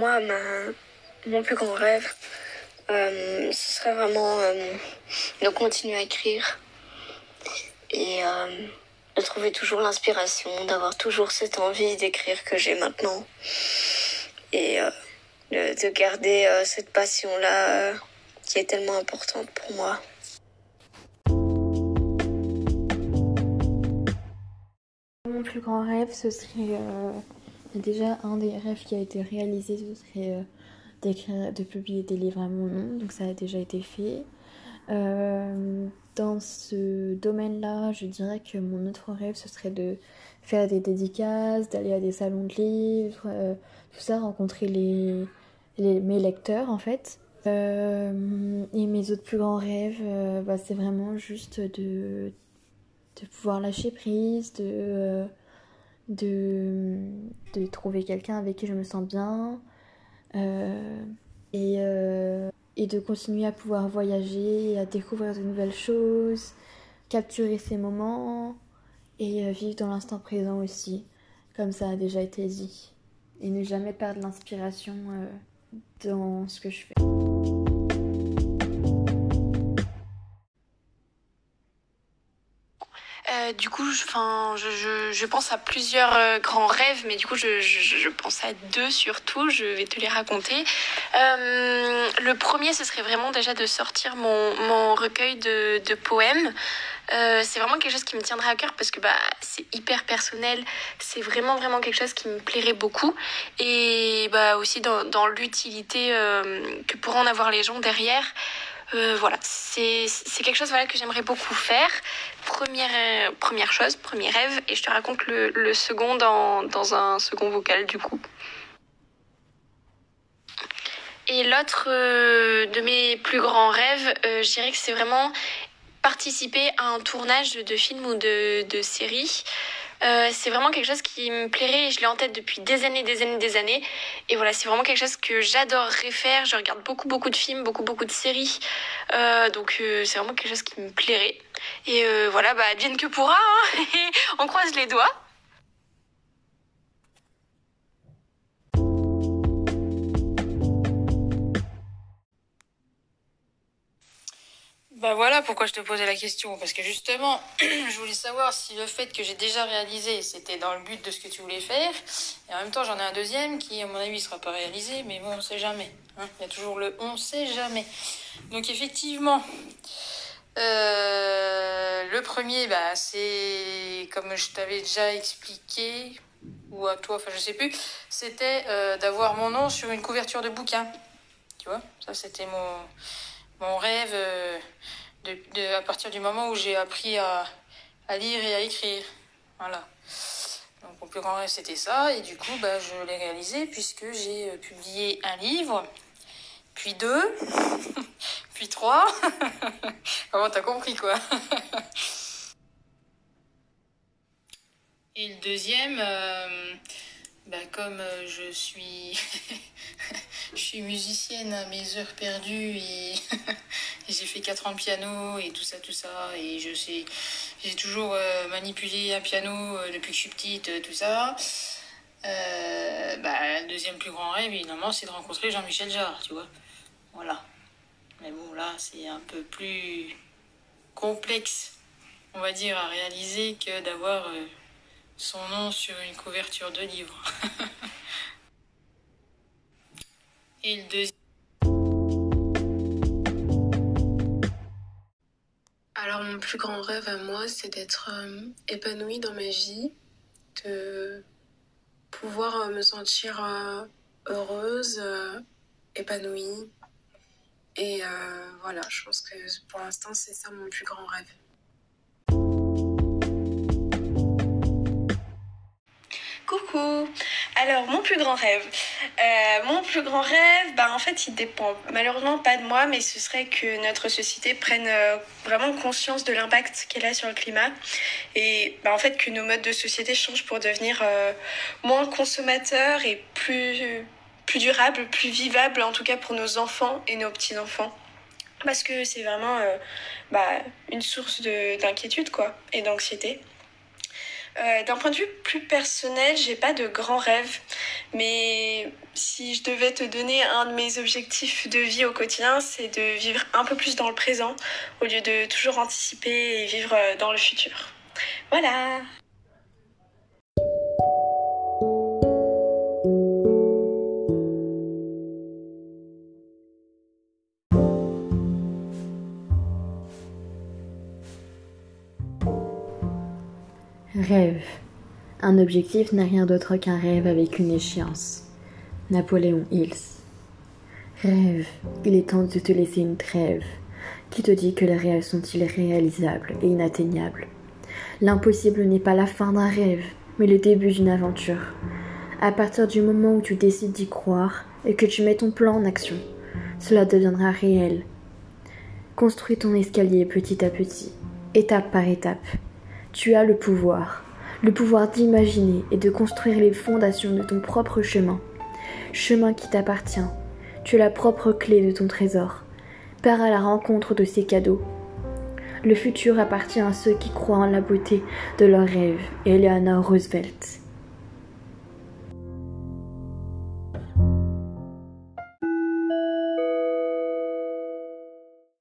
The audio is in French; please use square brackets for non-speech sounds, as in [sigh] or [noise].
moi, mon plus grand rêve, euh, ce serait vraiment euh, de continuer à écrire et euh, de trouver toujours l'inspiration, d'avoir toujours cette envie d'écrire que j'ai maintenant et de, de, garder cette passion-là qui est tellement importante pour moi. Mon plus grand rêve, ce serait déjà un des rêves qui a été réalisé, ce serait d'écrire, de publier des livres à mon nom, donc ça a déjà été fait. Euh, dans ce domaine-là, je dirais que mon autre rêve, ce serait de faire des dédicaces, d'aller à des salons de livres, euh, tout ça, rencontrer les, mes lecteurs en fait. Euh, et mes autres plus grands rêves, bah, c'est vraiment juste de pouvoir lâcher prise, de, de, de trouver quelqu'un avec qui je me sens bien, euh, et, euh, et de continuer à pouvoir voyager, à découvrir de nouvelles choses, capturer ces moments et euh, vivre dans l'instant présent aussi, comme ça a déjà été dit. Et ne jamais perdre l'inspiration dans ce que je fais. Du coup, je, je, pense à plusieurs euh, grands rêves, mais du coup, je, pense à deux surtout. Je vais te les raconter. Euh, le premier, ce serait vraiment déjà de sortir mon, recueil de, poèmes. Euh, c'est vraiment quelque chose qui me tiendrait à cœur parce que bah, c'est hyper personnel. C'est vraiment, vraiment quelque chose qui me plairait beaucoup. Et bah, aussi dans, dans l'utilité que pourront en avoir les gens derrière. Euh, voilà, c'est quelque chose voilà, que j'aimerais beaucoup faire. Première, euh, première chose, premier rêve, et je te raconte le, second dans, dans, un second vocal du coup. Et l'autre euh, de mes plus grands rêves, je dirais que c'est vraiment participer à un tournage de film ou de, de série. Euh, c'est vraiment quelque chose qui me plairait et je l'ai en tête depuis des années, des années, des années. Et voilà, c'est vraiment quelque chose que j'adorerais faire. Je regarde beaucoup, beaucoup de films, beaucoup, beaucoup de séries. Euh, donc euh, c'est vraiment quelque chose qui me plairait. Et voilà, bah, que pourra. Hein [laughs] On croise les doigts. Bah voilà pourquoi je te posais la question. Parce que justement, [clears throat] je voulais savoir si le fait que j'ai déjà réalisé, c'était dans le but de ce que tu voulais faire. Et en même temps, j'en ai un deuxième qui, à mon avis, ne sera pas réalisé. Mais bon, on sait jamais. Hein. Il y a toujours le on sait jamais. Donc effectivement, euh, le premier, bah, c'est comme je t'avais déjà expliqué, ou à toi, enfin je sais plus, c'était euh, d'avoir mon nom sur une couverture de bouquin. Tu vois, ça c'était mon mon rêve euh, à partir du moment où j'ai appris à, à, lire et à écrire. Voilà. Donc mon plus grand rêve c'était ça et du coup bah, je l'ai réalisé puisque j'ai euh, publié un livre, puis deux, [laughs] puis trois. [laughs] Comment t'as compris quoi? [laughs] Et le deuxième, euh, bah, comme je suis je suis musicienne à mes heures perdues et, [laughs] j'ai fait 4 ans de piano et tout ça, tout ça. Et je sais, j'ai toujours euh, manipulé un piano euh, depuis que je suis petite, euh, tout ça. bah, le deuxième plus grand rêve, évidemment, c'est de rencontrer Jean-Michel Jarre, tu vois. Voilà. Mais bon, là, c'est un peu plus complexe, on va dire, à réaliser que d'avoir son nom sur une couverture de livre. [laughs] Et le deuxième. Alors mon plus grand rêve à moi, c'est d'être euh, épanouie dans ma vie, de pouvoir euh, me sentir euh, heureuse, épanouie. Et voilà, je pense que pour l'instant, c'est ça mon plus grand rêve. Coucou Alors, mon plus grand rêve. Euh, mon plus grand rêve, bah, en fait, il dépend malheureusement pas de moi, mais ce serait que notre société prenne euh, vraiment conscience de l'impact qu'elle a sur le climat. Et bah, en fait, que nos modes de société changent pour devenir euh, moins consommateurs et plus, plus durables, plus vivables, en tout cas pour nos enfants et nos petits-enfants. Parce que c'est vraiment bah, une source d'inquiétude, quoi, et d'anxiété. Euh, d'un point de vue plus personnel, j'ai pas de grands rêves, Mais si je devais te donner un de mes objectifs de vie au quotidien, c'est de vivre un peu plus dans le présent au lieu de toujours anticiper et vivre dans le futur. Voilà. Rêve. Un objectif n'est rien d'autre qu'un rêve avec une échéance. Napoléon Hills. Rêve, il est temps de te laisser une trêve. Qui te dit que les rêves sont irréalisables et inatteignables? L'impossible n'est pas la fin d'un rêve, mais le début d'une aventure. À partir du moment où tu décides d'y croire et que tu mets ton plan en action, cela deviendra réel. Construis ton escalier petit à petit, étape par étape. Tu as le pouvoir, le pouvoir d'imaginer et de construire les fondations de ton propre chemin. Chemin qui t'appartient. Tu as la propre clé de ton trésor. Pars à la rencontre de ces cadeaux. Le futur appartient à ceux qui croient en la beauté de leurs rêves. Eleanor Roosevelt.